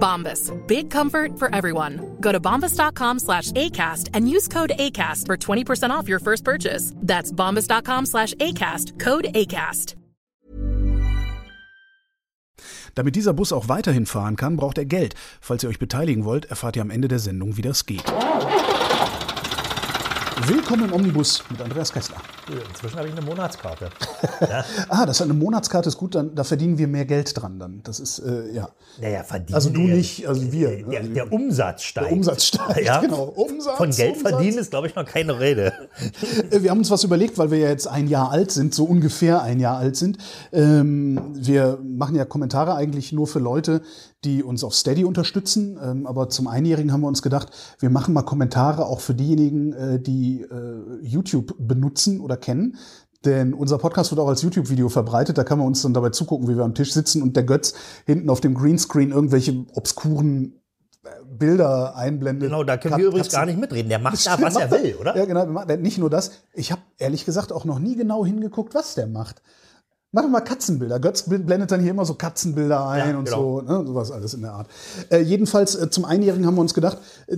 Bombas. Big comfort for everyone. Go to bombas.com slash ACAST and use code ACAST for 20% off your first purchase. That's bombas.com slash ACAST. Code ACAST. Damit dieser Bus auch weiterhin fahren kann, braucht er Geld. Falls ihr euch beteiligen wollt, erfahrt ihr am Ende der Sendung, wie das geht. Willkommen im Omnibus mit Andreas Kessler. Inzwischen habe ich eine Monatskarte. Ah, das ist eine Monatskarte ist gut, dann, da verdienen wir mehr Geld dran dann. Das ist, äh, ja. Naja, verdienen. Also du nicht, also wir. ne? Der, der Umsatz steigt. Der Umsatz steigt, ja? genau. Umsatz, Von Geld Umsatz. verdienen ist, glaube ich, noch keine Rede. Äh, Wir haben uns was überlegt, weil wir ja jetzt ein Jahr alt sind, so ungefähr ein Jahr alt sind. Ähm, wir machen ja Kommentare eigentlich nur für Leute, die uns auf Steady unterstützen. Ähm, aber zum Einjährigen haben wir uns gedacht, wir machen mal Kommentare auch für diejenigen, äh, die äh, YouTube benutzen oder kennen. Denn unser Podcast wird auch als YouTube-Video verbreitet. Da kann man uns dann dabei zugucken, wie wir am Tisch sitzen und der Götz hinten auf dem Greenscreen irgendwelche obskuren Bilder einblendet. Genau, da können wir übrigens gar nicht mitreden. Der macht da, was er will, oder? Ja, genau. Nicht nur das. Ich habe ehrlich gesagt auch noch nie genau hingeguckt, was der macht. Mach doch mal Katzenbilder. Götz blendet dann hier immer so Katzenbilder ein Ja, und genau. so, ne? sowas alles in der Art. Äh, jedenfalls äh, zum Einjährigen haben wir uns gedacht, äh,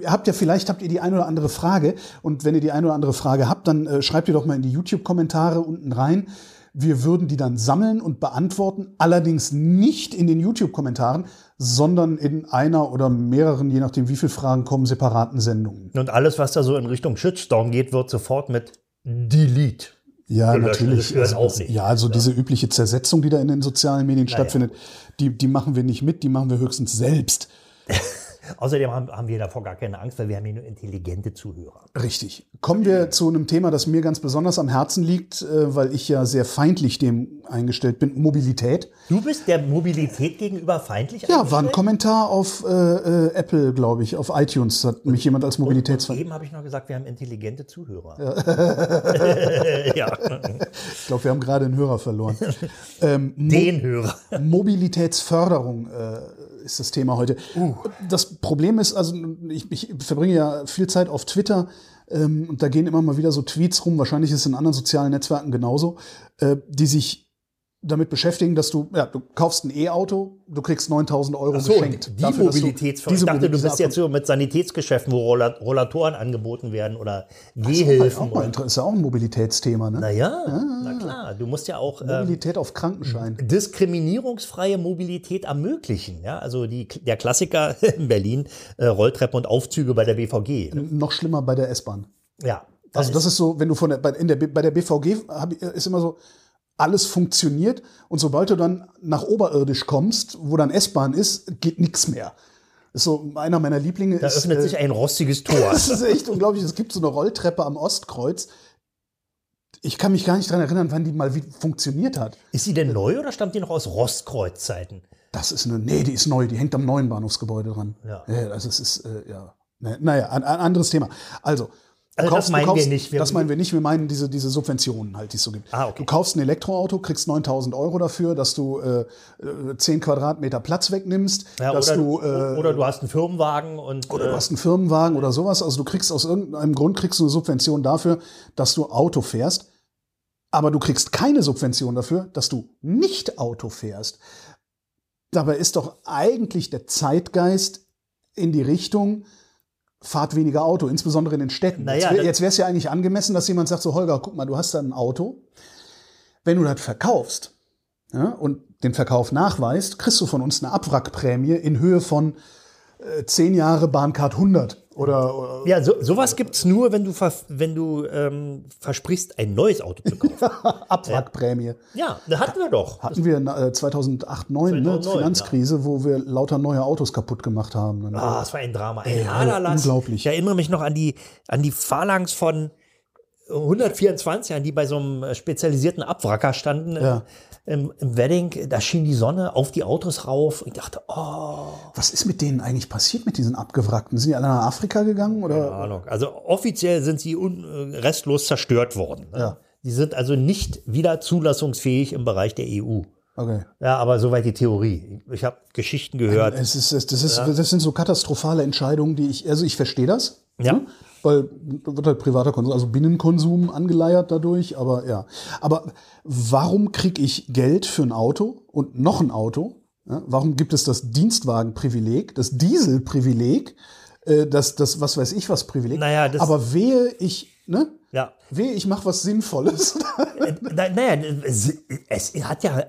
ihr habt ja vielleicht habt ihr die eine oder andere Frage und wenn ihr die eine oder andere Frage habt, dann äh, schreibt ihr doch mal in die YouTube-Kommentare unten rein. Wir würden die dann sammeln und beantworten, allerdings nicht in den YouTube-Kommentaren, sondern in einer oder mehreren, je nachdem wie viele Fragen kommen, separaten Sendungen. Und alles, was da so in Richtung Shitstorm geht, wird sofort mit Delete. Ja, gelöscht. natürlich. Also. Ja, also diese übliche Zersetzung, die da in den sozialen Medien Naja, stattfindet, die, die machen wir nicht mit, die machen wir höchstens selbst. Außerdem haben, haben wir davor gar keine Angst, weil wir haben hier nur intelligente Zuhörer. Richtig. Kommen wir zu einem Thema, das mir ganz besonders am Herzen liegt, äh, weil ich ja sehr feindlich dem eingestellt bin, Mobilität. Du bist der Mobilität gegenüber feindlich Ja, war ein? Kommentar auf äh, äh, Apple, glaube ich, auf iTunes hat mich jemand als Mobilitätsfeind. Eben habe ich noch gesagt, wir haben intelligente Zuhörer. Ja. ja. Ich glaube, wir haben gerade einen Hörer verloren. ähm, Mo- Den Hörer. Mobilitätsförderung äh, ist das Thema heute. Das Problem ist, also ich, ich verbringe ja viel Zeit auf Twitter ähm, und da gehen immer mal wieder so Tweets rum, wahrscheinlich ist es in anderen sozialen Netzwerken genauso, äh, die sich damit beschäftigen, dass du, ja, du kaufst ein E-Auto, du kriegst 9000 Euro So, geschenkt. die dafür, Mobilitätsförderung. Ich dachte, du bist jetzt so mit Sanitätsgeschäften, wo Rolla- Rollatoren angeboten werden oder Das ist Gehhilfen. inter- ist ja auch ein Mobilitätsthema, ne? Naja, na klar. Du musst ja auch ähm, Mobilität auf Krankenschein. diskriminierungsfreie Mobilität ermöglichen. Ja, also die, der Klassiker in Berlin, äh, Rolltreppen und Aufzüge bei der BVG. Ne? Noch schlimmer bei der S-Bahn. Ja. Also das ist so, wenn du von der, bei, in der, bei der BVG hab, ich- ist immer so, alles funktioniert und sobald du dann nach oberirdisch kommst, wo dann S-Bahn ist, geht nichts mehr. Ist so einer meiner Lieblinge. Da ist, öffnet äh, sich ein rostiges Tor. Das ist echt unglaublich. Es gibt so eine Rolltreppe am Ostkreuz. Ich kann mich gar nicht dran erinnern, wann die mal wie funktioniert hat. Ist sie denn neu oder stammt die noch aus Rostkreuzzeiten? Das ist eine, nee, die ist neu, die hängt am neuen Bahnhofsgebäude dran. Ja. also es ist, äh, ja. Ne- Naja, ein, ein anderes Thema. Also, Also das meinen wir nicht. Wir- das meinen wir nicht. Wir meinen diese, diese Subventionen halt, die es so gibt. Ah, okay. Du kaufst ein Elektroauto, kriegst 9000 Euro dafür, dass du äh, äh, 10 Quadratmeter Platz wegnimmst, Ja, dass oder, du, äh, oder du hast einen Firmenwagen und oder du äh, hast einen Firmenwagen oder sowas. Also du kriegst aus irgendeinem Grund kriegst du eine Subvention dafür, dass du Auto fährst. Aber du kriegst keine Subvention dafür, dass du nicht Auto fährst. Dabei ist doch eigentlich der Zeitgeist in die Richtung, fahrt weniger Auto, insbesondere in den Städten. Naja, jetzt jetzt wäre es ja eigentlich angemessen, dass jemand sagt, so Holger, guck mal, du hast da ein Auto. Wenn du das verkaufst ja, und den Verkauf nachweist, kriegst du von uns eine Abwrackprämie in Höhe von zehn Jahre Bahncard 100 oder, Ja, so, sowas gibt's nur, wenn du, wenn du ähm, versprichst, ein neues Auto zu kaufen. Abwrackprämie. ja, das hatten wir doch. Hatten wir äh, 2008, 2009, ne, 2009, Finanzkrise, wo wir lauter neue Autos kaputt gemacht haben. Dann, Ah, es war ein Drama, ein Ey, Aderlass. unglaublich. Ich erinnere mich noch an die, an die Phalanx von 124, die bei so einem äh, spezialisierten Abwracker standen Ja. Im, im Wedding. Da schien die Sonne auf die Autos rauf. Ich dachte, oh, Was ist mit denen eigentlich passiert, mit diesen Abgewrackten? Sind die alle nach Afrika gegangen? keine Oder? Ahnung. Also offiziell sind sie äh, restlos zerstört worden. ne? Ja. Die sind also nicht wieder zulassungsfähig im Bereich der EU. Okay. Ja, aber soweit die Theorie. Ich habe Geschichten gehört. Es ist, es- das, ist, das sind so katastrophale Entscheidungen, die ich, also ich verstehe das. Ja. ne? Weil wird halt privater Konsum, also Binnenkonsum angeleiert dadurch, aber ja. Aber warum kriege ich Geld für ein Auto und noch ein Auto? Ja? Warum gibt es das Dienstwagenprivileg, das Dieselprivileg, äh, das, das, was weiß ich was Privileg? Naja, das- aber wehe ich, ne? Ja. Wehe ich mache was Sinnvolles. Äh, na- Naja, es, hat ja,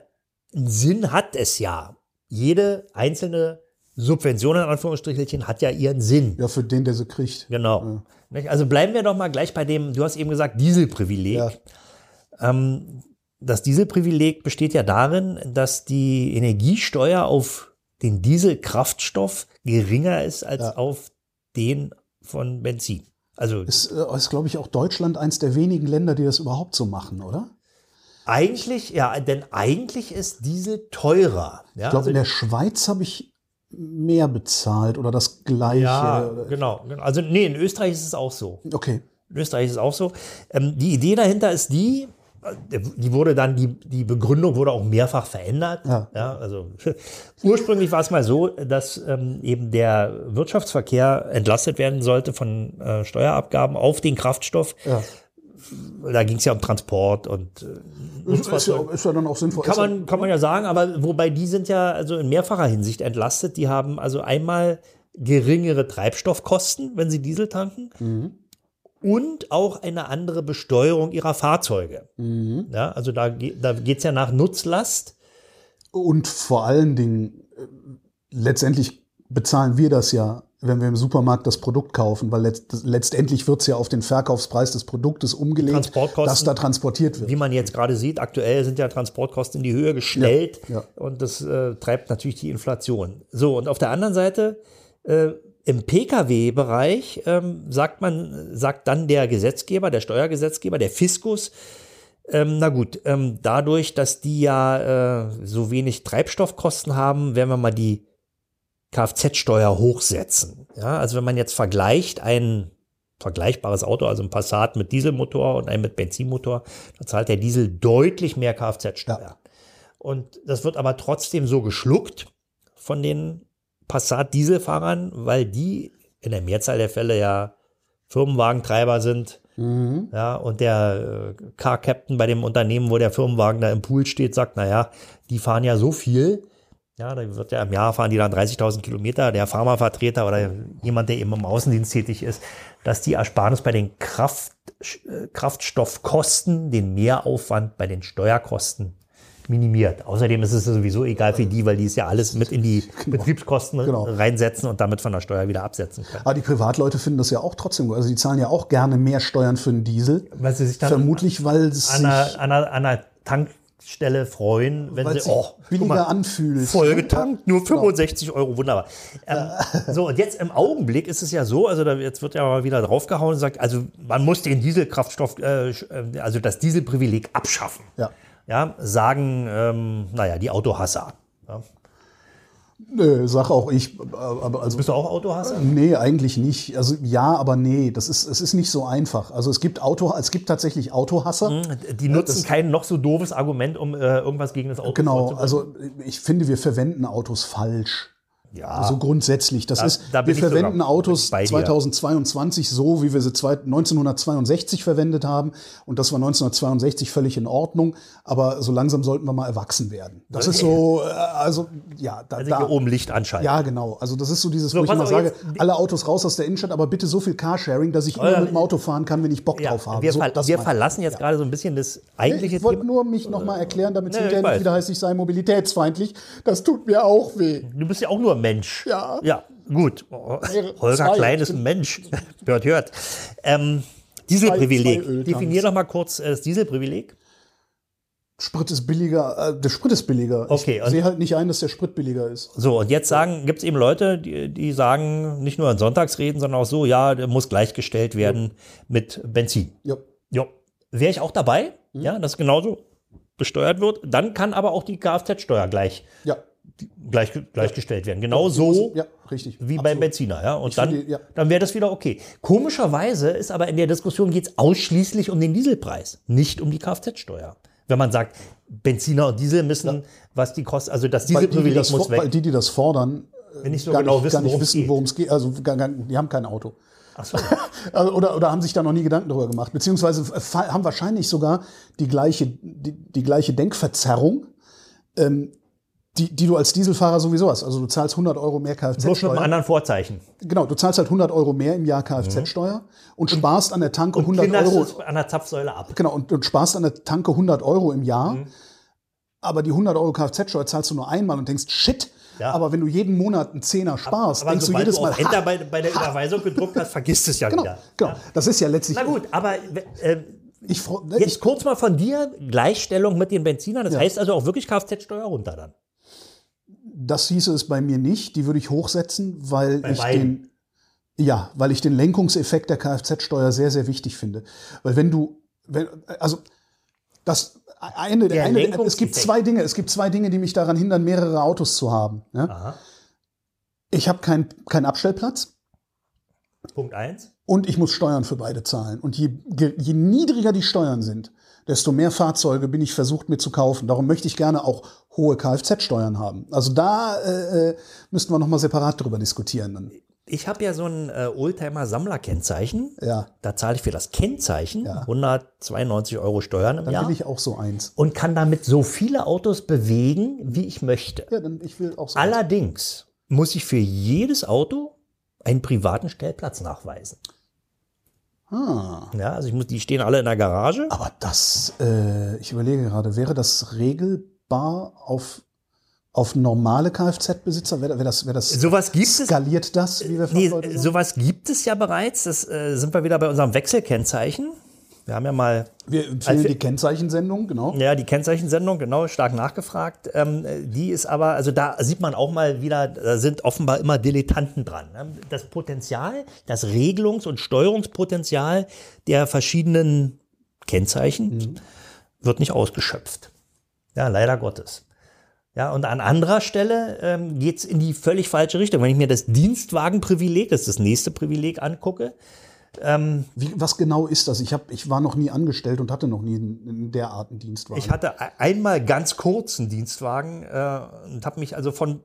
einen Sinn hat es ja. Jede einzelne Subvention in Anführungsstrichelchen hat ja ihren Sinn. ja, für den, der sie kriegt. Genau. Nicht? Also bleiben wir doch mal gleich bei dem, du hast eben gesagt, Dieselprivileg. Ja. Ähm, das Dieselprivileg besteht ja darin, dass die Energiesteuer auf den Dieselkraftstoff geringer ist als Ja. auf den von Benzin. Also Ist, äh, ist glaube ich, auch Deutschland eins der wenigen Länder, die das überhaupt so machen, oder? eigentlich, ja, denn eigentlich ist Diesel teurer. Ja, Ich glaube, also, in der Schweiz habe ich mehr bezahlt oder das gleiche. ja genau. Also nee, in Österreich ist es auch so. Okay. In Österreich ist es auch so. Ähm, die Idee dahinter ist die, äh, die wurde dann, die, die Begründung wurde auch mehrfach verändert. Ja. also ursprünglich war es mal so, dass ähm, eben der Wirtschaftsverkehr entlastet werden sollte von äh, Steuerabgaben auf den Kraftstoff. Ja. Da ging es ja um Transport und äh, Ist, ist, ja, ist ja dann auch sinnvoll. kann man, kann man ja sagen, aber wobei die sind ja also in mehrfacher Hinsicht entlastet. Die haben also einmal geringere Treibstoffkosten, wenn sie Diesel tanken, und auch eine andere Besteuerung ihrer Fahrzeuge. Ja, also da, da geht es ja nach Nutzlast. Und vor allen Dingen, äh, letztendlich bezahlen wir das ja, wenn wir im Supermarkt das Produkt kaufen, weil letzt, letztendlich wird es ja auf den Verkaufspreis des Produktes umgelegt, dass da transportiert wird. Wie man jetzt gerade sieht, aktuell sind ja Transportkosten in die Höhe geschnellt Ja, ja. und das äh, treibt natürlich die Inflation. So, und auf der anderen Seite, äh, im Pkw-Bereich ähm, sagt man, sagt dann der Gesetzgeber, der Steuergesetzgeber, der Fiskus, ähm, na gut, ähm, dadurch, dass die ja äh, so wenig Treibstoffkosten haben, werden wir mal die Kfz-Steuer hochsetzen. Ja, also wenn man jetzt vergleicht ein vergleichbares Auto, also ein Passat mit Dieselmotor und ein mit Benzinmotor, da zahlt der Diesel deutlich mehr Kfz-Steuer. Ja. Und das wird aber trotzdem so geschluckt von den Passat-Dieselfahrern, weil die in der Mehrzahl der Fälle ja Firmenwagentreiber sind. Ja, und der äh, Car-Captain bei dem Unternehmen, wo der Firmenwagen da im Pool steht, sagt, naja, die fahren ja so viel. Ja, da wird ja im Jahr fahren die dann 30.000 Kilometer. Der Pharmavertreter oder jemand, der eben im Außendienst tätig ist, dass die Ersparnis bei den Kraft, äh, Kraftstoffkosten, den Mehraufwand bei den Steuerkosten minimiert. Außerdem ist es sowieso egal für die, weil die es ja alles mit in die Betriebskosten Genau. reinsetzen und damit von der Steuer wieder absetzen können. Aber die Privatleute finden das ja auch trotzdem gut. Also die zahlen ja auch gerne mehr Steuern für einen Diesel. Weil sie sich dann Vermutlich, weil es an einer, an einer, an einer Tankstelle freuen, wenn weil sie, oh, billiger anfühlt. voll getankt, nur Genau. 65 Euro, wunderbar. Ähm, so, und jetzt im Augenblick ist es ja so, also da, jetzt wird ja mal wieder draufgehauen und sagt, also man muss den Dieselkraftstoff, äh, äh, also das Dieselprivileg abschaffen. Ja. Ja, sagen, ähm, naja, die Autohasser. Ja. Nö, sag auch ich. Aber also, Bist du auch Autohasser? Nee, eigentlich nicht. Also ja, aber nee, das ist, es ist nicht so einfach. Also es gibt Auto, es gibt tatsächlich Autohasser. Die nutzen kein noch so doofes Argument, um äh, irgendwas gegen das Auto Genau, vorzubringen. also ich finde, wir verwenden Autos falsch. Ja. So grundsätzlich. Das Da- ist, da wir ich sogar verwenden Autos bei dir. 2022 so, wie wir sie zwei- 1962 verwendet haben. Und das war 1962 völlig in Ordnung. Aber so langsam sollten wir mal erwachsen werden. Das ist so, äh, also ja, da, also hier oben Licht anschalten. Ja, genau. Also das ist so dieses, So, wo ich immer sage, alle Autos raus aus der Innenstadt, aber bitte so viel Carsharing, dass ich immer ja, mit dem Auto fahren kann, wenn ich Bock Ja, drauf habe. wir so, wir verlassen jetzt gerade so ein bisschen das eigentliche Ich wollte nur mich nochmal erklären, damit es hinterher nicht wieder heißt, ich sei mobilitätsfeindlich. Das tut mir auch weh. Du bist ja auch nur ein Mensch. Ja. Ja. Gut, Holger zwei. Klein ist ein Mensch. hört, hört. Ähm, Dieselprivileg. zwei. Definier doch mal kurz äh, das Dieselprivileg. Sprit ist billiger, äh, der Sprit ist billiger. Okay, ich sehe halt nicht ein, dass der Sprit billiger ist. So, und jetzt sagen, gibt es eben Leute, die, die sagen, nicht nur in Sonntagsreden, sondern auch so, ja, der muss gleichgestellt werden mit Benzin. Ja. Ja, wäre ich auch dabei, Mhm. ja, dass genauso besteuert wird. Dann kann aber auch die Kfz-Steuer gleich, Ja. Gleich gleichgestellt werden. Genau so Ja, richtig. wie beim Absolut. Benziner, ja. Und Ich dann, finde, ja. dann wäre das wieder okay. Komischerweise ist aber in der Diskussion geht es ausschließlich um den Dieselpreis, nicht um die Kfz-Steuer. Wenn man sagt, Benziner und Diesel müssen, was die kosten, also das Weil die, die Dieselprivileg muss weil weg. die, die das fordern, Wenn nicht so gar genau nicht, gar wissen, nicht worum es geht. geht. Also gar, gar, die haben kein Auto. Ach so. Also, oder, oder haben sich da noch nie Gedanken darüber gemacht. Beziehungsweise fa- haben wahrscheinlich sogar die gleiche, die, die gleiche Denkverzerrung, ähm, die, die du als Dieselfahrer sowieso hast. Also du zahlst 100 Euro mehr Bloß mit einem Kfz-Steuer. anderen Vorzeichen. Genau, du zahlst halt 100 Euro mehr im Jahr Kfz-Steuer und sparst an der Tanke 100 Kinderst Euro. an der Zapfsäule ab. Genau, und, und sparst an der Tanke 100 Euro im Jahr. Mhm. Aber die 100 Euro Kfz-Steuer zahlst du nur einmal und denkst, shit. Ja. Aber wenn du jeden Monat einen Zehner sparst, Aber denkst du jedes du Mal, Enter ha, bei, bei der Überweisung gedruckt hast, vergisst es ja genau, wieder. genau. Das ist ja letztlich. Na gut, aber äh, Ich, freu- ne, jetzt ich, kurz mal von dir, Gleichstellung mit den Benzinern. Das Ja. heißt also auch wirklich Kfz-Steuer runter dann. Das hieße es bei mir nicht. Die würde ich hochsetzen, weil Bei ich beiden? den, ja, weil ich den Lenkungseffekt der Kfz-Steuer sehr, sehr wichtig finde. Weil wenn du, wenn, also das eine, Der eine es gibt zwei Dinge, es gibt zwei Dinge, die mich daran hindern, mehrere Autos zu haben. Ja? Ich habe keinen keinen Abstellplatz. Punkt eins. Und ich muss Steuern für beide zahlen. Und je, je niedriger die Steuern sind, desto mehr Fahrzeuge bin ich versucht mir zu kaufen. Darum möchte ich gerne auch hohe Kfz-Steuern haben. Also da äh, äh, müssten wir nochmal separat drüber diskutieren. Dann. Ich habe ja so ein äh, Oldtimer-Sammlerkennzeichen. Ja, Da zahle ich für das Kennzeichen Ja. 192 Euro Steuern im dann Jahr will ich auch so eins. und kann damit so viele Autos bewegen, wie ich möchte. Ja, dann ich will auch so eins. Allerdings muss ich für jedes Auto einen privaten Stellplatz nachweisen. Ah. Ja, also ich muss, die stehen alle in der Garage. Aber das, äh, ich überlege gerade, wäre das regelbar auf, auf normale Kfz-Besitzer? Wäre wär das, wär das Sowas gibt es. skaliert das, wie wir Nee, sowas gibt es ja bereits. Das äh, sind wir wieder bei unserem Wechselkennzeichen. Wir haben ja mal Wir empfehlen wir- die Kennzeichensendung, genau. Ja, die Kennzeichensendung, genau, stark nachgefragt. Ähm, die ist aber, also da sieht man auch mal wieder, da sind offenbar immer Dilettanten dran. ne? Das Potenzial, das Regelungs- und Steuerungspotenzial der verschiedenen Kennzeichen wird nicht ausgeschöpft. Ja, leider Gottes. Ja, und an anderer Stelle ähm, geht es in die völlig falsche Richtung. Wenn ich mir das Dienstwagenprivileg, das ist das nächste Privileg, angucke, Wie, was genau ist das? Ich, hab, ich war noch nie angestellt und hatte noch nie einen, derartigen Dienstwagen. Ich hatte e- einmal ganz kurz einen Dienstwagen äh, und habe mich also von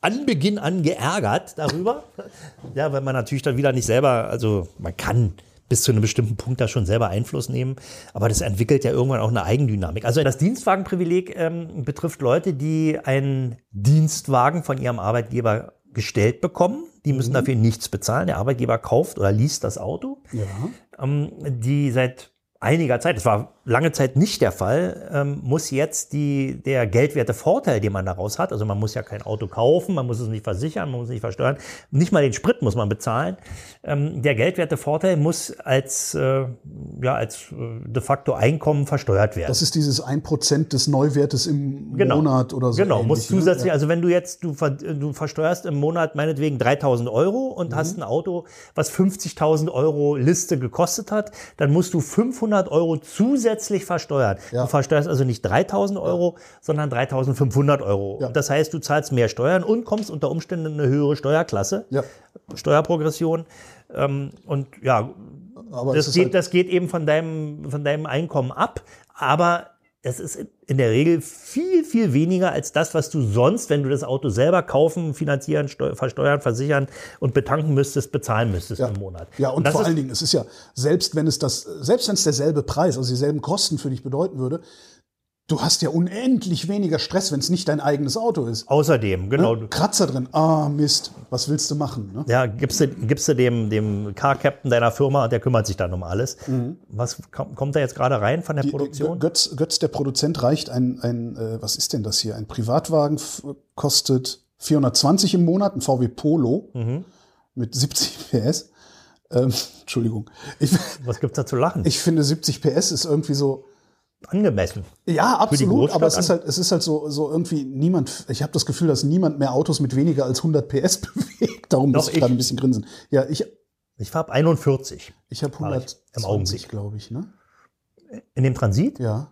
Anbeginn an geärgert darüber. ja, weil man natürlich dann wieder nicht selber, also man kann bis zu einem bestimmten Punkt da schon selber Einfluss nehmen, aber das entwickelt ja irgendwann auch eine Eigendynamik. Also das Dienstwagenprivileg ähm, betrifft Leute, die einen Dienstwagen von ihrem Arbeitgeber gestellt bekommen. Die müssen dafür nichts bezahlen. Der Arbeitgeber kauft oder liest das Auto ja. ähm, die seit einiger Zeit, das war lange Zeit nicht der Fall, ähm, muss jetzt die, der geldwerte Vorteil, den man daraus hat, also man muss ja kein Auto kaufen, man muss es nicht versichern, man muss es nicht versteuern, nicht mal den Sprit muss man bezahlen. Ähm, der geldwerte Vorteil muss als, äh, ja, als äh, de facto Einkommen versteuert werden. Das ist dieses 1% des Neuwertes im Genau. Monat oder so. Genau, ähnlich, muss ne? zusätzlich, Ja. also wenn du jetzt, du, ver, du versteuerst im Monat meinetwegen 3000 Euro und Mhm. hast ein Auto, was 50.000 Euro Liste gekostet hat, dann musst du 500 Euro zusätzlich versteuern. Ja. Du versteuerst also nicht 3000 Euro, sondern 3500 Euro. Das heißt, du zahlst mehr Steuern und kommst unter Umständen in eine höhere Steuerklasse, Ja. Steuerprogression. Ähm, und ja, das geht, halt, das geht eben von deinem, von deinem Einkommen ab, aber es ist in der Regel viel, viel weniger als das, was du sonst, wenn du das Auto selber kaufen, finanzieren, steu- versteuern, versichern und betanken müsstest, bezahlen müsstest ja. im Monat. Ja, und, das vor allen Dingen, es ist ja, selbst wenn es das, selbst wenn es derselbe Preis, also dieselben Kosten für dich bedeuten würde, du hast ja unendlich weniger Stress, wenn es nicht dein eigenes Auto ist. Außerdem, genau. Ne? Kratzer drin, ah Mist, was willst du machen? Ne? Ja, gibst du, gibst du dem, dem Car-Captain deiner Firma der kümmert sich dann um alles. Was kom- kommt da jetzt gerade rein von der Die- Produktion? Götz, Götz, der Produzent, reicht ein, ein äh, was ist denn das hier? Ein Privatwagen kostet 420 im Monat, ein VW Polo Mhm. mit 70 PS. Ähm, Entschuldigung. Ich, Was gibt's da zu lachen? ich finde 70 PS ist irgendwie so, Angemessen. ja, absolut, aber es ist halt, es ist halt so, so irgendwie niemand, ich habe das Gefühl, dass niemand mehr Autos mit weniger als 100 PS bewegt. Darum muss Doch, ich gerade ich. ein bisschen grinsen. Ja, ich, Ich fahre ab 41 ich habe Fahr ich im 120, Augenblick. glaube ich, ne? in dem Transit. Ja.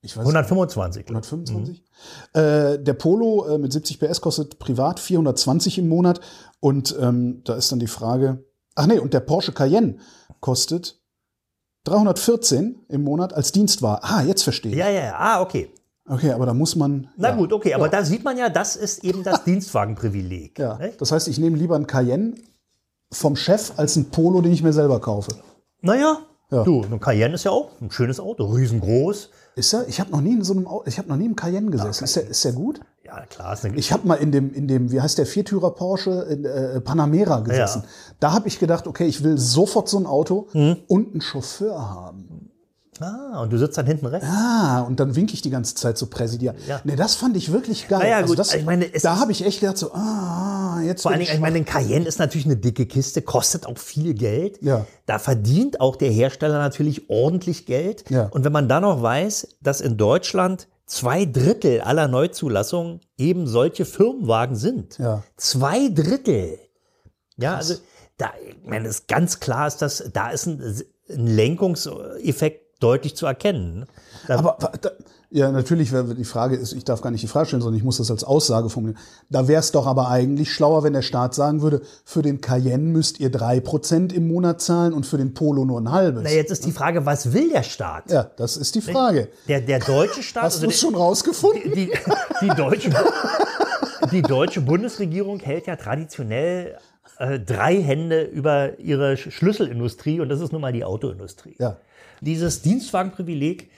Ich weiß 125. glaub ich. 125. Äh, der Polo äh, mit 70 PS kostet privat 420 im Monat. Und ähm, da ist dann die Frage, ach nee, und der Porsche Cayenne kostet 314 im Monat als Dienstwagen. Ah, jetzt verstehe ich. Ja, ja, ja. Ah, okay. Okay, aber da muss man. Na ja. gut, okay. Aber da sieht man ja, das ist eben das Dienstwagenprivileg. Ja, ne? das heißt, ich nehme lieber einen Cayenne vom Chef als einen Polo, den ich mir selber kaufe. Naja, Ja. du, ein Cayenne ist ja auch ein schönes Auto, riesengroß. Ist er? Ich habe noch nie in so einem, Au- ich habe noch nie im Cayenne gesessen. Ist der, ist der gut? Ja, klar, ist Ich habe mal in dem, in dem, wie heißt der Viertürer Porsche in, äh, Panamera gesessen. Ja. Da habe ich gedacht, okay, ich will sofort so ein Auto Hm. und einen Chauffeur haben. Ah, und du sitzt dann hinten rechts. Ah, und dann winke ich die ganze Zeit so präsidial. Ja. Nee, das fand ich wirklich geil. Naja, also gut, das, ich meine, da habe ich echt gedacht, so, ah, jetzt Vor allen Dingen, ich meine, ein Cayenne ist natürlich eine dicke Kiste, kostet auch viel Geld. Ja. Da verdient auch der Hersteller natürlich ordentlich Geld. Ja. Und wenn man dann noch weiß, dass in Deutschland zwei Drittel aller Neuzulassungen eben solche Firmenwagen sind. Ja. Zwei Drittel. Ja, also da, ich meine, es ist ganz klar, ist das, da ist ein, ein Lenkungseffekt deutlich zu erkennen. Da, Aber da, ja, natürlich, die Frage ist, ich darf gar nicht die Frage stellen, sondern ich muss das als Aussage formulieren. Da wäre es doch aber eigentlich schlauer, wenn der Staat sagen würde, für den Cayenne müsst ihr drei Prozent im Monat zahlen und für den Polo nur ein halbes. na, jetzt ist die Frage, was will der Staat? Ja, das ist die Frage. Der, der deutsche Staat, Hast also du es schon rausgefunden? die, die, deutsche, die deutsche Bundesregierung hält ja traditionell äh, drei Hände über ihre Sch- Schlüsselindustrie und das ist nun mal die Autoindustrie. Ja. Dieses Dienstwagenprivileg,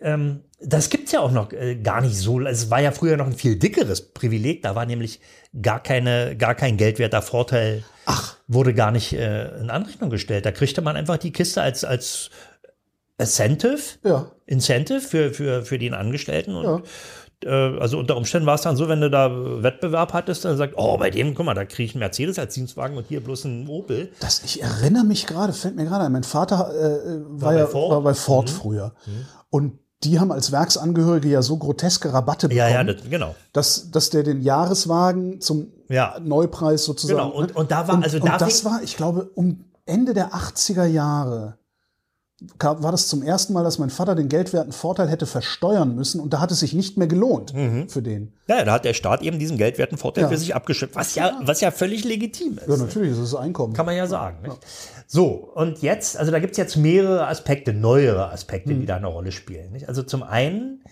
ähm, das gibt's ja auch noch äh, gar nicht so. Es war ja früher noch ein viel dickeres Privileg. Da war nämlich gar, keine, gar kein geldwerter Vorteil, wurde gar nicht äh, in Anrechnung gestellt. Da kriegte man einfach die Kiste als, als Incentive Ja. Incentive für, für, für den Angestellten. Und, äh, also unter Umständen war es dann so, wenn du da Wettbewerb hattest, dann sagt, oh, bei dem, guck mal, da kriege ich einen Mercedes als Dienstwagen und hier bloß einen Opel. Das, ich erinnere mich gerade, fällt mir gerade ein, mein Vater äh, war, bei ja, Ford? Mhm. war bei Ford früher. Und die haben als Werksangehörige ja so groteske Rabatte bekommen, Ja, ja, das, genau. dass, dass der den Jahreswagen zum Ja. Neupreis sozusagen. Genau, und- ne? und da war- und, also und da das fing- war, ich glaube, um Ende der 80er Jahre war das zum ersten Mal, dass mein Vater den geldwerten Vorteil hätte versteuern müssen und da hat es sich nicht mehr gelohnt Mhm. für den. Ja, da hat der Staat eben diesen geldwerten Vorteil Ja. für sich abgeschöpft, was ja, was ja völlig legitim ist. Ja, natürlich, das ist Einkommen. Kann man ja sagen. Nicht? So, und jetzt, also da gibt es jetzt mehrere Aspekte, neuere Aspekte, Mhm. die da eine Rolle spielen. Nicht? Also zum einen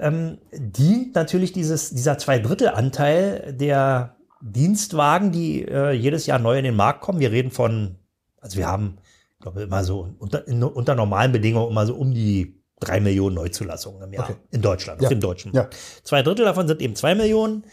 ähm, dient natürlich dieses, dieser Zweidrittelanteil der Dienstwagen, die äh, jedes Jahr neu in den Markt kommen. Wir reden von, also wir haben, ich glaube, immer so unter, in, unter normalen Bedingungen immer so um die drei Millionen Neuzulassungen im Jahr Okay. in Deutschland, Ja. auf dem deutschen Ja. Markt. Zwei Drittel davon sind eben zwei Millionen,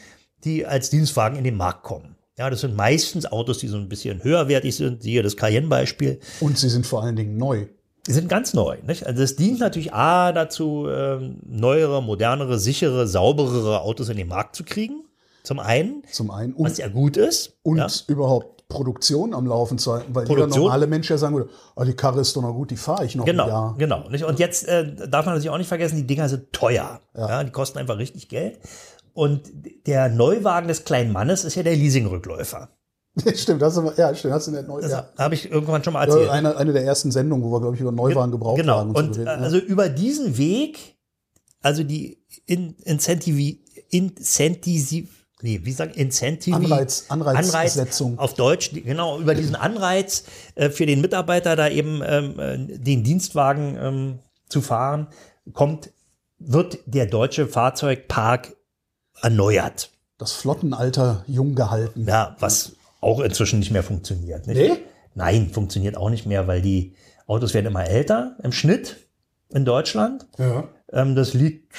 die als Dienstwagen in den Markt kommen. Ja, das sind meistens Autos, die so ein bisschen höherwertig sind. Siehe das Cayenne-Beispiel. Und sie sind vor allen Dingen neu. Die sind ganz neu. Nicht? Also es dient natürlich A dazu, ähm, neuere, modernere, sichere, sauberere Autos in den Markt zu kriegen. Zum einen, Zum einen. Und, was ja gut ist. und ja. überhaupt Produktion am Laufen zu halten, weil jeder Produktion? normale Mensch ja sagen würde, oh, die Karre ist doch noch gut, die fahre ich noch ein Genau, Jahr. genau. Nicht? Und jetzt äh, darf man natürlich auch nicht vergessen, die Dinger sind teuer. Ja. die kosten einfach richtig Geld. Und der Neuwagen des kleinen Mannes ist ja der Leasingrückläufer. stimmt, das ist, ja, stimmt, hast du nicht neu. Das ja. habe ich irgendwann schon mal erzählt. Ja, eine, eine der ersten Sendungen, wo wir, glaube ich, über Neuwagen gebraucht Genau. haben. Und so äh, also über diesen Weg, also die in, Incentivi, Incentivi, nee, wie sagen, Incentivi, Anreiz- Anreizsetzung. auf Deutsch, genau, über diesen Anreiz äh, für den Mitarbeiter da eben ähm, äh, den Dienstwagen ähm, zu fahren, kommt, wird der deutsche Fahrzeugpark erneuert. das Flottenalter jung gehalten. Ja, was auch inzwischen nicht mehr funktioniert. Nicht? Nee? Nein, funktioniert auch nicht mehr, weil die Autos werden immer älter im Schnitt in Deutschland. Ja. Ähm, das liegt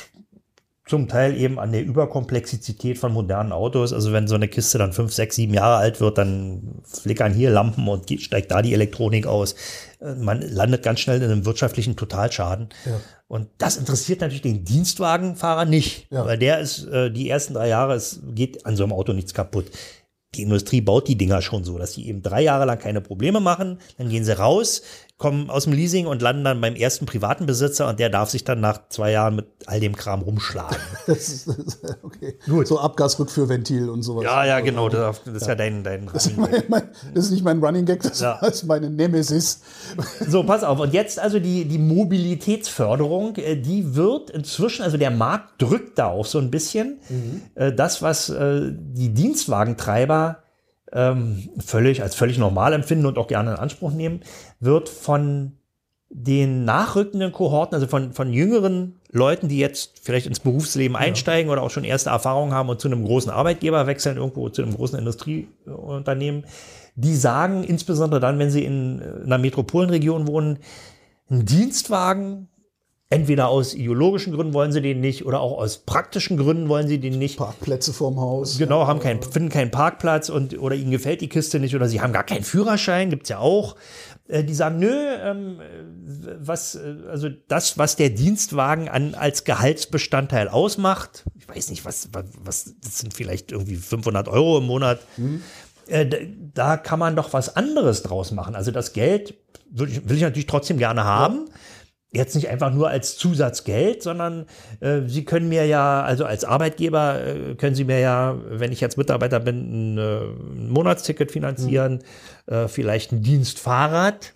zum Teil eben an der Überkomplexität von modernen Autos. Also wenn so eine Kiste dann fünf, sechs, sieben Jahre alt wird, dann flickern hier Lampen und steigt da die Elektronik aus. Äh, man landet ganz schnell in einem wirtschaftlichen Totalschaden. Ja. Und das interessiert natürlich den Dienstwagenfahrer nicht, ja. weil der ist, äh, die ersten drei Jahre, es geht an so einem Auto nichts kaputt die Industrie baut die Dinger schon so, dass sie eben drei Jahre lang keine Probleme machen. Dann gehen sie raus, kommen aus dem Leasing und landen dann beim ersten privaten Besitzer und der darf sich dann nach zwei Jahren mit all dem Kram rumschlagen. das ist, das ist, okay. Gut. So Abgasrückführventil und sowas. Ja, ja, genau. Das, das ist ja, ja dein, dein das, ist mein, mein, das ist nicht mein Running Gag, das ja. ist meine Nemesis. So, pass auf. Und jetzt also die, die Mobilitätsförderung, äh, die wird inzwischen, also der Markt drückt da auch so ein bisschen. Mhm. Äh, das, was äh, die Dienstwagentreiber ähm, völlig als völlig normal empfinden und auch gerne in Anspruch nehmen, wird von den nachrückenden Kohorten, also von, von jüngeren Leuten, die jetzt vielleicht ins Berufsleben einsteigen ja. oder auch schon erste Erfahrungen haben und zu einem großen Arbeitgeber wechseln, irgendwo zu einem großen Industrieunternehmen, die sagen, insbesondere dann, wenn sie in einer Metropolenregion wohnen, ein Dienstwagen Entweder aus ideologischen Gründen wollen sie den nicht oder auch aus praktischen Gründen wollen sie den nicht. Parkplätze vorm Haus. Genau, haben keinen, finden keinen Parkplatz und oder ihnen gefällt die Kiste nicht oder sie haben gar keinen Führerschein, gibt's ja auch. Äh, die sagen, nö, ähm, was, äh, also das, was der Dienstwagen an, als Gehaltsbestandteil ausmacht, ich weiß nicht, was, was, das sind vielleicht irgendwie 500 Euro im Monat. Mhm. Äh, da kann man doch was anderes draus machen. Also das Geld will ich, will ich natürlich trotzdem gerne haben. Ja jetzt nicht einfach nur als Zusatzgeld, sondern äh, Sie können mir ja, also als Arbeitgeber äh, können Sie mir ja, wenn ich jetzt Mitarbeiter bin, ein, äh, ein Monatsticket finanzieren, mhm. äh, vielleicht ein Dienstfahrrad,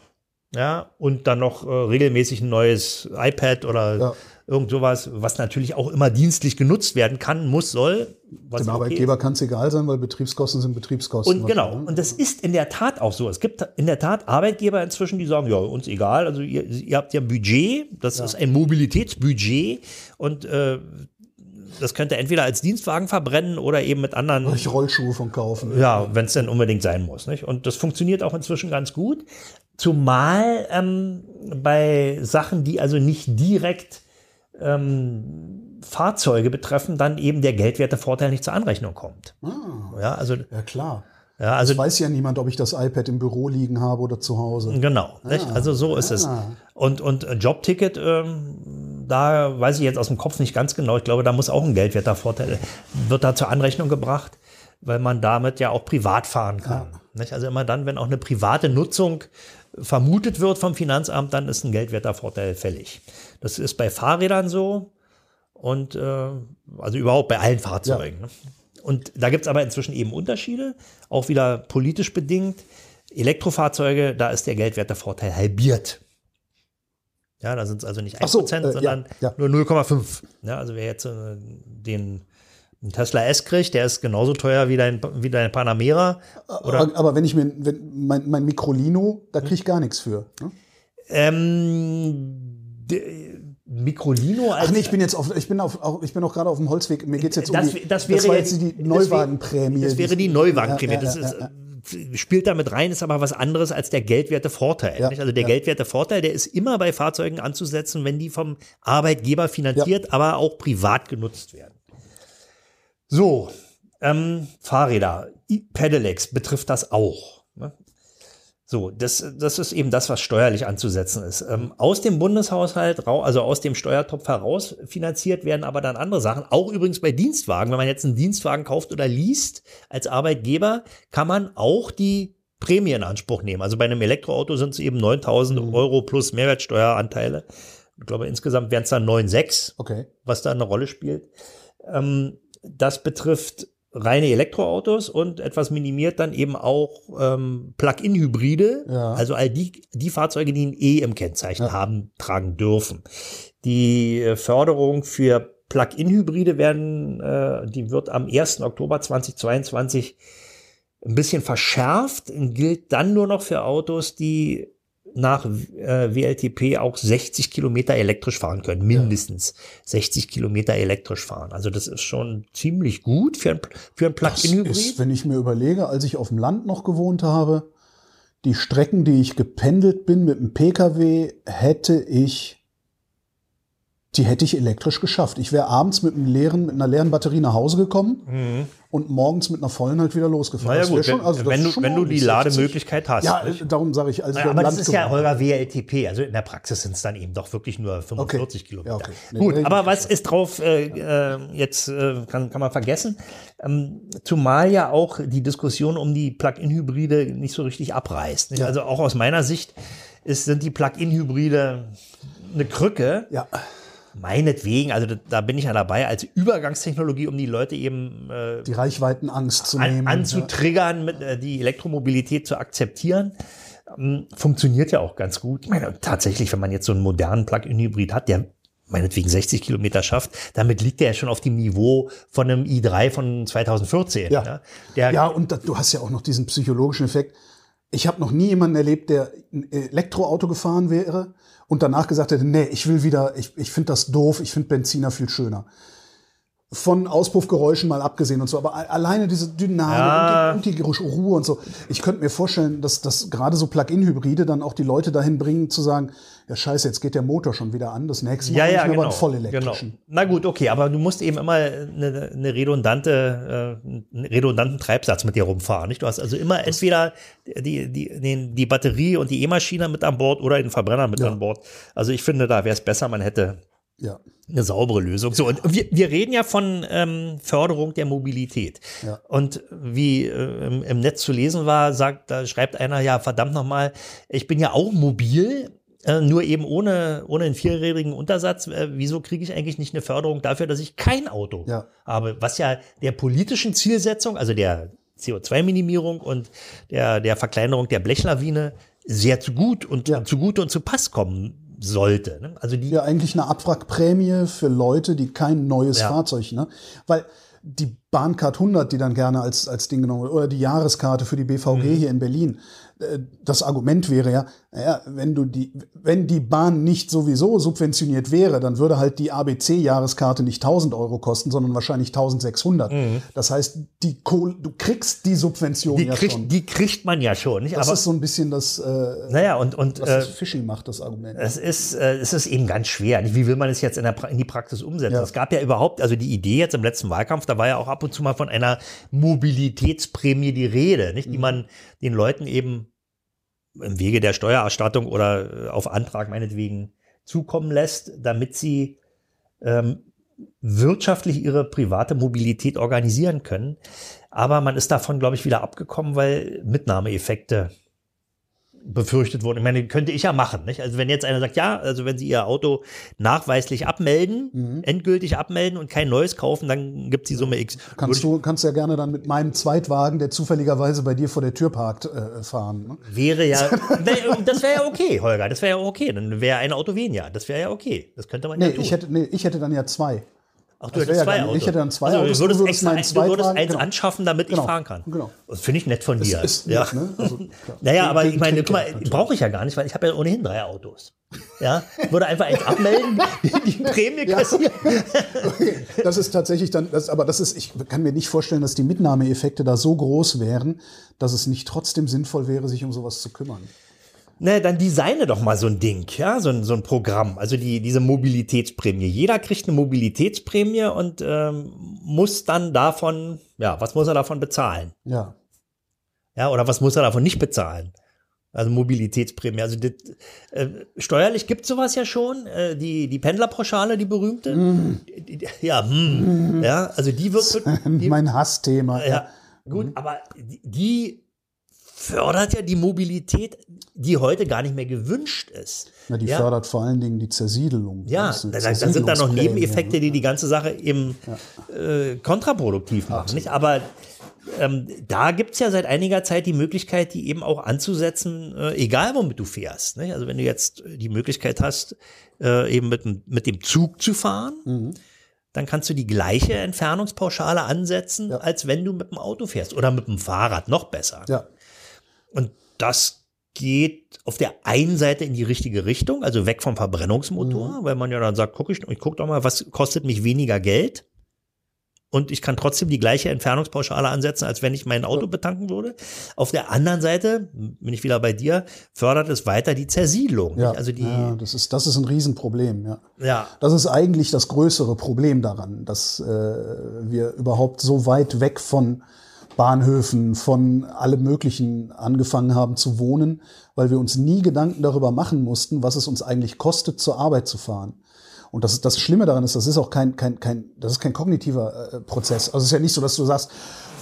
ja, und dann noch äh, regelmäßig ein neues iPad oder ja irgend sowas, was natürlich auch immer dienstlich genutzt werden kann, muss, soll. Dem Arbeitgeber kann es egal sein, weil Betriebskosten sind Betriebskosten. Und genau, und das ist in der Tat auch so. Es gibt in der Tat Arbeitgeber inzwischen, die sagen, ja, uns egal, also ihr, ihr habt ja Budget, das ja. ist ein Mobilitätsbudget und äh, das könnte entweder als Dienstwagen verbrennen oder eben mit anderen. Ich Rollschuhe von kaufen. Ja, wenn es denn unbedingt sein muss. Nicht? Und das funktioniert auch inzwischen ganz gut. Zumal ähm, bei Sachen, die also nicht direkt ähm, Fahrzeuge betreffen, dann eben der Geldwertevorteil nicht zur Anrechnung kommt. Ah, ja, also, ja, klar. Ja, also, das weiß ja niemand, ob ich das iPad im Büro liegen habe oder zu Hause. Genau, ah, also so ist ah. es. Und, und Jobticket, ähm, da weiß ich jetzt aus dem Kopf nicht ganz genau. Ich glaube, da muss auch ein Geldwertervorteil, wird da zur Anrechnung gebracht, weil man damit ja auch privat fahren kann. Ja. Also immer dann, wenn auch eine private Nutzung vermutet wird vom Finanzamt, dann ist ein Geldwertervorteil fällig. Das ist bei Fahrrädern so und äh, also überhaupt bei allen Fahrzeugen. Ja. Ne? Und da gibt es aber inzwischen eben Unterschiede, auch wieder politisch bedingt. Elektrofahrzeuge, da ist der Geldwertervorteil halbiert. Ja, da sind es also nicht 1%, so, äh, sondern ja, ja. nur 0,5. Ja, also wer jetzt äh, den Tesla S kriegt, der ist genauso teuer wie dein, wie dein Panamera. Oder? Aber, aber wenn ich mir, wenn, mein, mein Microlino, da kriege ich gar nichts für. Ne? Ähm, Microlino als. Ach nee, ich bin jetzt auf, ich bin auf, ich bin auch gerade auf dem Holzweg. Mir geht es jetzt das, um die, das, wäre das war jetzt die Neuwagenprämie. Das wäre die Neuwagenprämie. Ja, ja, das ist, spielt damit rein, ist aber was anderes als der Geldwertevorteil. Ja, also der ja. Geldwertevorteil, der ist immer bei Fahrzeugen anzusetzen, wenn die vom Arbeitgeber finanziert, ja. aber auch privat genutzt werden. So, ähm, Fahrräder, Pedelecs betrifft das auch. So, das, das ist eben das, was steuerlich anzusetzen ist. Ähm, aus dem Bundeshaushalt, also aus dem Steuertopf heraus finanziert werden aber dann andere Sachen. Auch übrigens bei Dienstwagen. Wenn man jetzt einen Dienstwagen kauft oder liest als Arbeitgeber, kann man auch die Prämie in Anspruch nehmen. Also bei einem Elektroauto sind es eben 9000 mhm. Euro plus Mehrwertsteueranteile. Ich glaube, insgesamt wären es dann 9,6, okay. was da eine Rolle spielt. Ähm, das betrifft reine Elektroautos und etwas minimiert dann eben auch ähm, Plug-in-Hybride, ja. also all die, die Fahrzeuge, die ein E im Kennzeichen ja. haben, tragen dürfen. Die äh, Förderung für Plug-in-Hybride werden, äh, die wird am 1. Oktober 2022 ein bisschen verschärft, gilt dann nur noch für Autos, die nach äh, WLTP auch 60 Kilometer elektrisch fahren können, mindestens ja. 60 Kilometer elektrisch fahren. Also das ist schon ziemlich gut für ein, für ein Plug-in-Hybrid. Wenn ich mir überlege, als ich auf dem Land noch gewohnt habe, die Strecken, die ich gependelt bin mit dem Pkw, hätte ich die hätte ich elektrisch geschafft. Ich wäre abends mit, einem leeren, mit einer leeren Batterie nach Hause gekommen und morgens mit einer vollen halt wieder losgefahren. Naja gut, schon- wenn, also wenn, du, wenn du die ordentlich, 60. Lademöglichkeit hast. Ja, nicht? darum sage ich, also Ja, wer aber das ist ja Holger WLTP. Also in der Praxis sind es dann eben doch wirklich nur 45 Okay. Kilometer. Ja, okay. Nee, Gut, nee, aber was ist drauf äh, äh, jetzt äh, kann, kann man vergessen? Ähm, zumal ja auch die Diskussion um die Plug-in-Hybride nicht so richtig abreißt. Ja. Also auch aus meiner Sicht ist, sind die Plug-in-Hybride eine Krücke. Ja, Meinetwegen, also da, bin ich ja dabei, als Übergangstechnologie, um die Leute eben äh, die Reichweitenangst zu an, nehmen. anzutriggern, mit, äh, die Elektromobilität zu akzeptieren. Ähm, funktioniert ja auch ganz gut. Ich meine, tatsächlich, wenn man jetzt so einen modernen Plug-in-Hybrid hat, der meinetwegen 60 Kilometer schafft, damit liegt er ja schon auf dem Niveau von einem i3 von 2014. Ja. ne? Der, Ja, und da, du hast ja auch noch diesen psychologischen Effekt. Ich habe noch nie jemanden erlebt, der ein Elektroauto gefahren wäre und danach gesagt hätte, nee, ich will wieder, ich, ich finde das doof, ich finde Benziner viel schöner. Von Auspuffgeräuschen mal abgesehen und so, aber alleine diese Dynamik Ja. und, die, und die Ruhe und so. Ich könnte mir vorstellen, dass, dass gerade so Plug-in-Hybride dann auch die Leute dahin bringen, zu sagen, ja scheiße, jetzt geht der Motor schon wieder an, das nächste Mal ja, ja, ich mir genau, aber einen genau. vollelektrischen. Na gut, okay, aber du musst eben immer eine, eine redundante, äh, einen redundanten Treibsatz mit dir rumfahren. Nicht? Du hast also immer entweder die, die, die Batterie und die E-Maschine mit an Bord oder den Verbrenner mit Ja. an Bord. Also ich finde, da wäre es besser, man hätte Ja. eine saubere Lösung. So, und wir, wir reden ja von ähm, Förderung der Mobilität. Ja. Und wie äh, im, Netz zu lesen war, sagt, da schreibt einer, ja, verdammt nochmal, ich bin ja auch mobil, äh, nur eben ohne, ohne einen vierrädrigen Untersatz. Äh, wieso kriege ich eigentlich nicht eine Förderung dafür, dass ich kein Auto Ja. habe? Was ja der politischen Zielsetzung, also der CO2-Minimierung und der, der Verkleinerung der Blechlawine sehr zu gut und Ja. zugute und zu Pass kommen sollte. Ne? Also die ja eigentlich eine Abwrackprämie für Leute, die kein neues Ja. Fahrzeug, ne? Weil die Bahncard 100, die dann gerne als, als Ding genommen wird, oder die Jahreskarte für die BVG Mhm. hier in Berlin, äh, das Argument wäre ja, naja, wenn du die, wenn die Bahn nicht sowieso subventioniert wäre, dann würde halt die ABC-Jahreskarte nicht 1000 Euro kosten, sondern wahrscheinlich 1600. Das heißt, die Kohle, du kriegst die Subvention Mhm. die, ja kriegt, schon. die kriegt man ja schon. Nicht? das Aber ist so ein bisschen das, äh, naja, und, und was äh, fishy macht, das Argument. es ist, äh, es ist eben ganz schwer. Nicht? Wie will man es jetzt in, der, in die Praxis umsetzen? Ja. Es gab ja überhaupt, also die Idee jetzt im letzten Wahlkampf, da war ja auch ab und zu mal von einer Mobilitätsprämie die Rede, nicht? die Mhm. man den Leuten eben im Wege der Steuererstattung oder äh, auf Antrag meinetwegen zukommen lässt, damit sie ähm, wirtschaftlich ihre private Mobilität organisieren können. Aber man ist davon, glaube ich, wieder abgekommen, weil Mitnahmeeffekte befürchtet wurden. Ich meine, könnte ich ja machen. Nicht? Also wenn jetzt einer sagt, ja, also wenn Sie Ihr Auto nachweislich abmelden, Mhm. endgültig abmelden und kein neues kaufen, dann gibt es die Summe X. Kannst du kannst ja gerne dann mit meinem Zweitwagen, der zufälligerweise bei dir vor der Tür parkt, äh, fahren. Ne? Wäre ja, wär, das wäre ja okay, Holger, das wäre ja okay. Dann wäre ein Auto weniger. Das wäre ja okay. Das könnte man Nee, ja tun. ich hätte, nee, ich hätte dann ja zwei. Ach, du das hättest ja zwei nicht- Autos. ich hätte dann zwei also, Autos, Du würdest, extra, meinen du würdest eins genau. anschaffen, damit Genau, ich fahren kann. genau. Das finde ich nett von dir. ist ja. nett, ne? Also. Naja, aber ich meine, guck mal, brauche ich ja gar nicht, weil ich habe ja ohnehin drei Autos. Ja, würde einfach eins abmelden, die, Prämie kassieren. Das ist tatsächlich dann, das, aber das ist, ich kann mir nicht vorstellen, dass die Mitnahmeeffekte da so groß wären, dass es nicht trotzdem sinnvoll wäre, sich um sowas zu kümmern. Ne, dann designe doch mal so ein Ding, ja, so ein, so ein Programm, also die, diese Mobilitätsprämie. Jeder kriegt eine Mobilitätsprämie und ähm, muss dann davon, ja, was muss er davon bezahlen? Ja. Ja, oder was muss er davon nicht bezahlen? Also Mobilitätsprämie. Also das, äh, steuerlich gibt sowas ja schon. Äh, die, die Pendlerpauschale, die berühmte. Die, ja, hm, ja, also die wird, die, mein Hassthema. ja, gut, aber die, die fördert ja die Mobilität, die heute gar nicht mehr gewünscht ist. Na, die ja, fördert vor allen Dingen die Zersiedelung. ja, Das ist da, eine da sind da noch Nebeneffekte, ne? die die ganze Sache eben äh, kontraproduktiv machen. Nicht? Aber ähm, da gibt es ja seit einiger Zeit die Möglichkeit, die eben auch anzusetzen, äh, egal womit du fährst. Nicht? Also wenn du jetzt die Möglichkeit hast, äh, eben mit, dem- mit dem Zug zu fahren, Mhm. dann kannst du die gleiche Entfernungspauschale ansetzen, Ja. als wenn du mit dem Auto fährst oder mit dem Fahrrad, noch besser. Ja, Und das geht auf der einen Seite in die richtige Richtung, also weg vom Verbrennungsmotor, weil man ja dann sagt, guck ich, ich guck doch mal, was kostet mich weniger Geld? und ich kann trotzdem die gleiche Entfernungspauschale ansetzen, als wenn ich mein Auto betanken würde. Auf der anderen Seite, bin ich wieder bei dir, fördert es weiter die Zersiedlung. Ja? Also die, ja das, ist, das ist ein Riesenproblem, ja. ja, Das ist eigentlich das größere Problem daran, dass äh, wir überhaupt so weit weg von Bahnhöfen, von allem Möglichen angefangen haben zu wohnen, weil wir uns nie Gedanken darüber machen mussten, was es uns eigentlich kostet, zur Arbeit zu fahren. Und das, das Schlimme daran ist, das ist auch kein, kein, kein, das ist kein kognitiver äh, Prozess. Also es ist ja nicht so, dass du sagst,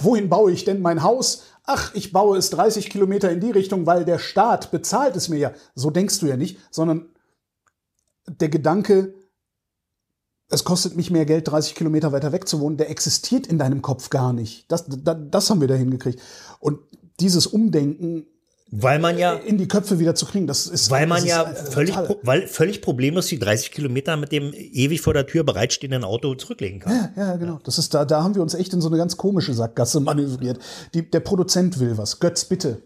wohin baue ich denn mein Haus? Ach, ich baue es 30 Kilometer in die Richtung, weil der Staat bezahlt es mir ja. So denkst du ja nicht, sondern der Gedanke, es kostet mich mehr Geld, 30 Kilometer weiter weg zu wohnen, der existiert in deinem Kopf gar nicht. Das, das, das haben wir da hingekriegt. Und dieses Umdenken weil man ja, in die Köpfe wieder zu kriegen, das ist weil man ja ist, äh, völlig, pro- weil völlig problemlos die 30 Kilometer mit dem ewig vor der Tür bereitstehenden Auto zurücklegen kann. Ja, ja, genau. Das ist da, da haben wir uns echt in so eine ganz komische Sackgasse manövriert. Die, der Produzent will was. Götz, bitte.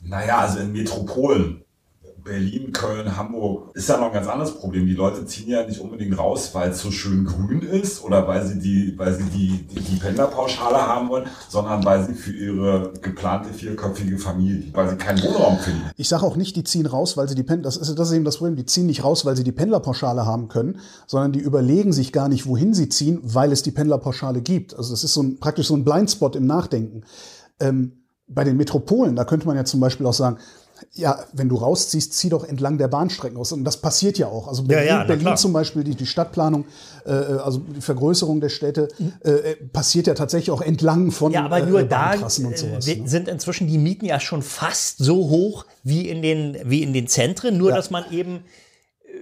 Naja, also in Metropolen, Berlin, Köln, Hamburg, ist ja noch ein ganz anderes Problem. Die Leute ziehen ja nicht unbedingt raus, weil es so schön grün ist oder weil sie die, weil sie die, die, die Pendlerpauschale haben wollen, sondern weil sie für ihre geplante vierköpfige Familie, weil sie keinen Wohnraum finden. Ich sage auch nicht, die ziehen raus, weil sie die Pendler, das ist, das ist eben das Problem, die ziehen nicht raus, weil sie die Pendlerpauschale haben können, sondern die überlegen sich gar nicht, wohin sie ziehen, weil es die Pendlerpauschale gibt. Also das ist so ein, praktisch so ein Blindspot im Nachdenken. Ähm, bei den Metropolen, da könnte man ja zum Beispiel auch sagen, ja, wenn du rausziehst, zieh doch entlang der Bahnstrecken aus. Und das passiert ja auch. Also Berlin, ja, na Berlin zum Beispiel, die, die Stadtplanung, äh, also die Vergrößerung der Städte, äh, äh, passiert ja tatsächlich auch entlang von Ja, aber nur äh, da äh, sowas. ne? sind inzwischen die Mieten ja schon fast so hoch wie in den, wie in den Zentren, nur Ja. dass man eben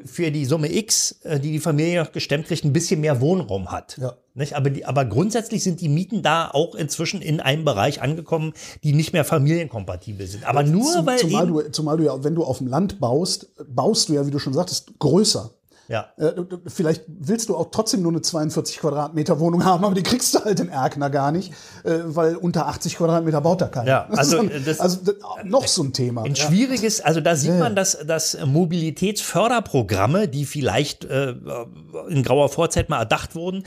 für die Summe X, äh, die die Familie noch gestemmt kriegt, ein bisschen mehr Wohnraum hat. Ja. Nicht? Aber, die, aber grundsätzlich sind die Mieten da auch inzwischen in einem Bereich angekommen, die nicht mehr familienkompatibel sind. Aber nur Zum- weil zumal, du, zumal du ja, wenn du auf dem Land baust, baust du ja, wie du schon sagtest, größer. Ja. Äh, Vielleicht willst du auch trotzdem nur eine 42 Quadratmeter Wohnung haben, aber die kriegst du halt in Erkner gar nicht, äh, weil unter 80 Quadratmeter baut da keiner. Ja, also, das- also das- noch so ein Thema. Ein schwieriges, also da sieht man, dass, dass Mobilitätsförderprogramme, die vielleicht äh, in grauer Vorzeit mal erdacht wurden,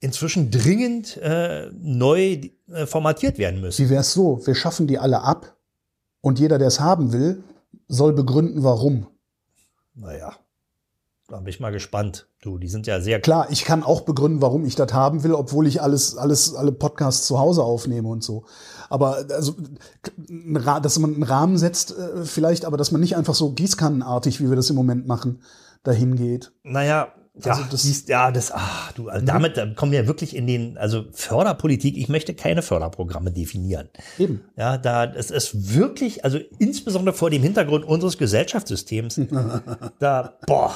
inzwischen dringend äh, neu äh, formatiert werden müssen. Wie wär's so? Wir schaffen die alle ab und jeder, der es haben will, soll begründen, warum. Naja, da bin ich mal gespannt. Du, die sind ja sehr Klar, ich kann auch begründen, warum ich das haben will, obwohl ich alles, alles, alle Podcasts zu Hause aufnehme und so. Aber also, dass man einen Rahmen setzt, äh, vielleicht, aber dass man nicht einfach so gießkannenartig, wie wir das im Moment machen, dahin geht. Naja, ja, Also das- siehst, ja, das, ach, du, also damit äh, kommen wir wirklich in den, also Förderpolitik, ich möchte keine Förderprogramme definieren. Eben. Ja, da, es ist wirklich, also insbesondere vor dem Hintergrund unseres Gesellschaftssystems, da, boah,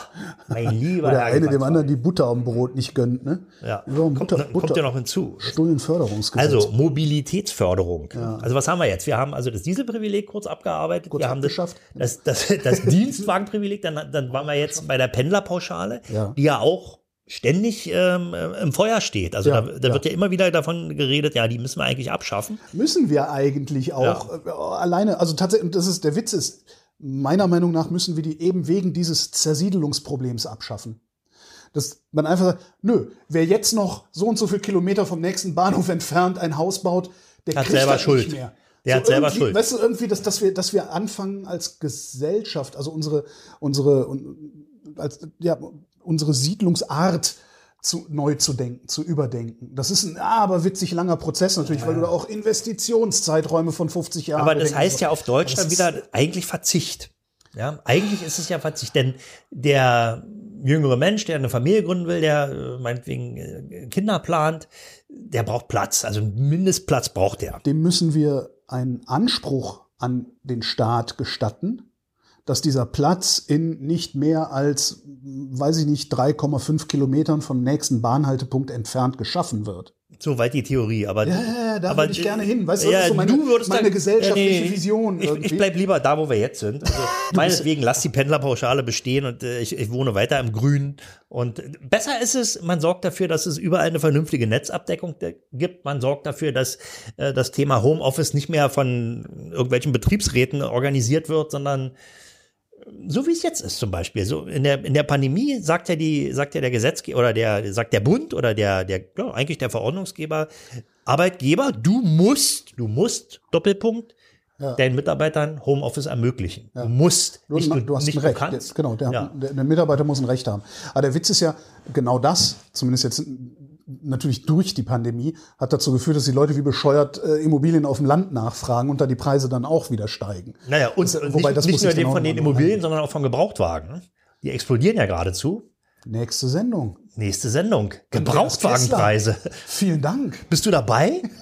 mein lieber Oder Herr eine dem anderen die Butter am Brot nicht gönnt, ne? Ja, Über ein kommt, Butter, kommt Butter, ja noch hinzu. Stullenförderungsgesetz. Also Mobilitätsförderung. Also was haben wir jetzt? Wir haben also das Dieselprivileg kurz abgearbeitet. Kurz wir haben das, das, das, das Dienstwagenprivileg. Dann, dann waren wir jetzt bei der Pendlerpauschale, Ja. die ja auch ständig ähm, im Feuer steht. Also Ja, da, da ja. wird ja immer wieder davon geredet, ja, die müssen wir eigentlich abschaffen. müssen wir eigentlich auch äh, alleine, also tatsächlich, das ist der Witz ist, meiner Meinung nach müssen wir die eben wegen dieses Zersiedelungsproblems abschaffen. Dass man einfach sagt, nö, wer jetzt noch so und so viel Kilometer vom nächsten Bahnhof entfernt ein Haus baut, der Hat kriegt selber das Schuld. nicht mehr. Der hat selber Schuld. Weißt du, irgendwie, dass, dass, wir, dass wir anfangen als Gesellschaft, also unsere, unsere, un- als, ja, unsere Siedlungsart zu, neu zu denken, zu überdenken. Das ist ein ah, aber witzig langer Prozess natürlich, weil du da auch Investitionszeiträume von 50 Jahren Aber das heißt ja auf Deutsch dann wieder eigentlich Verzicht. Ja, eigentlich ist es ja Verzicht, denn der jüngere Mensch, der eine Familie gründen will, der äh, meinetwegen äh, Kinder plant, der braucht Platz. Also einen Mindestplatz braucht er. dem müssen wir einen Anspruch an den Staat gestatten, dass dieser Platz in nicht mehr als, weiß ich nicht, 3,5 Kilometern vom nächsten Bahnhaltepunkt entfernt geschaffen wird. Soweit die Theorie, aber Ja, ja, da aber, würde ich gerne hin. Weißt du, das ja, ist so meine, du würdest meine dann- gesellschaftliche Ja, nee, Vision. Ich, irgendwie. ich bleib lieber da, wo wir jetzt sind. Also, meinetwegen, lass die Pendlerpauschale bestehen und äh, ich, ich wohne weiter im Grünen. Und besser ist es, man sorgt dafür, dass es überall eine vernünftige Netzabdeckung de- gibt. Man sorgt dafür, dass äh, das Thema Homeoffice nicht mehr von irgendwelchen Betriebsräten organisiert wird, sondern so wie es jetzt ist zum Beispiel. So in der, in der Pandemie sagt ja die, sagt ja der Gesetzgeber oder der, sagt der Bund oder der, der, ja, eigentlich der Verordnungsgeber, Arbeitgeber, du musst, du musst, Doppelpunkt, deinen Mitarbeitern Homeoffice ermöglichen. Du musst, Du, nicht, du, du hast nicht ein Recht. kannst. Genau, der, Ja. der, der Mitarbeiter muss ein Recht haben. Aber der Witz ist ja, genau das, zumindest jetzt natürlich durch die Pandemie, hat dazu geführt, dass die Leute wie bescheuert äh, Immobilien auf dem Land nachfragen und da die Preise dann auch wieder steigen. Naja, und Das- nicht, wobei, das nicht nur genau von den Immobilien, sondern auch von Gebrauchtwagen. Die explodieren ja geradezu. Nächste Sendung. Nächste Sendung. Gebrauchtwagenpreise. Vielen Dank. Bist du dabei?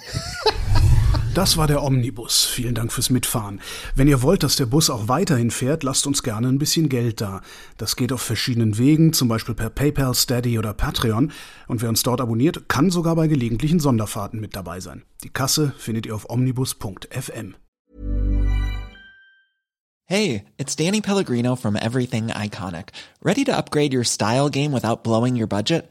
Das war der Omnibus. Vielen Dank fürs Mitfahren. Wenn ihr wollt, dass der Bus auch weiterhin fährt, lasst uns gerne ein bisschen Geld da. Das geht auf verschiedenen Wegen, zum Beispiel per PayPal, Steady oder Patreon. Und wer uns dort abonniert, kann sogar bei gelegentlichen Sonderfahrten mit dabei sein. Die Kasse findet ihr auf omnibus.fm. Hey, it's Danny Pellegrino from Everything Iconic. Ready to upgrade your style game without blowing your budget?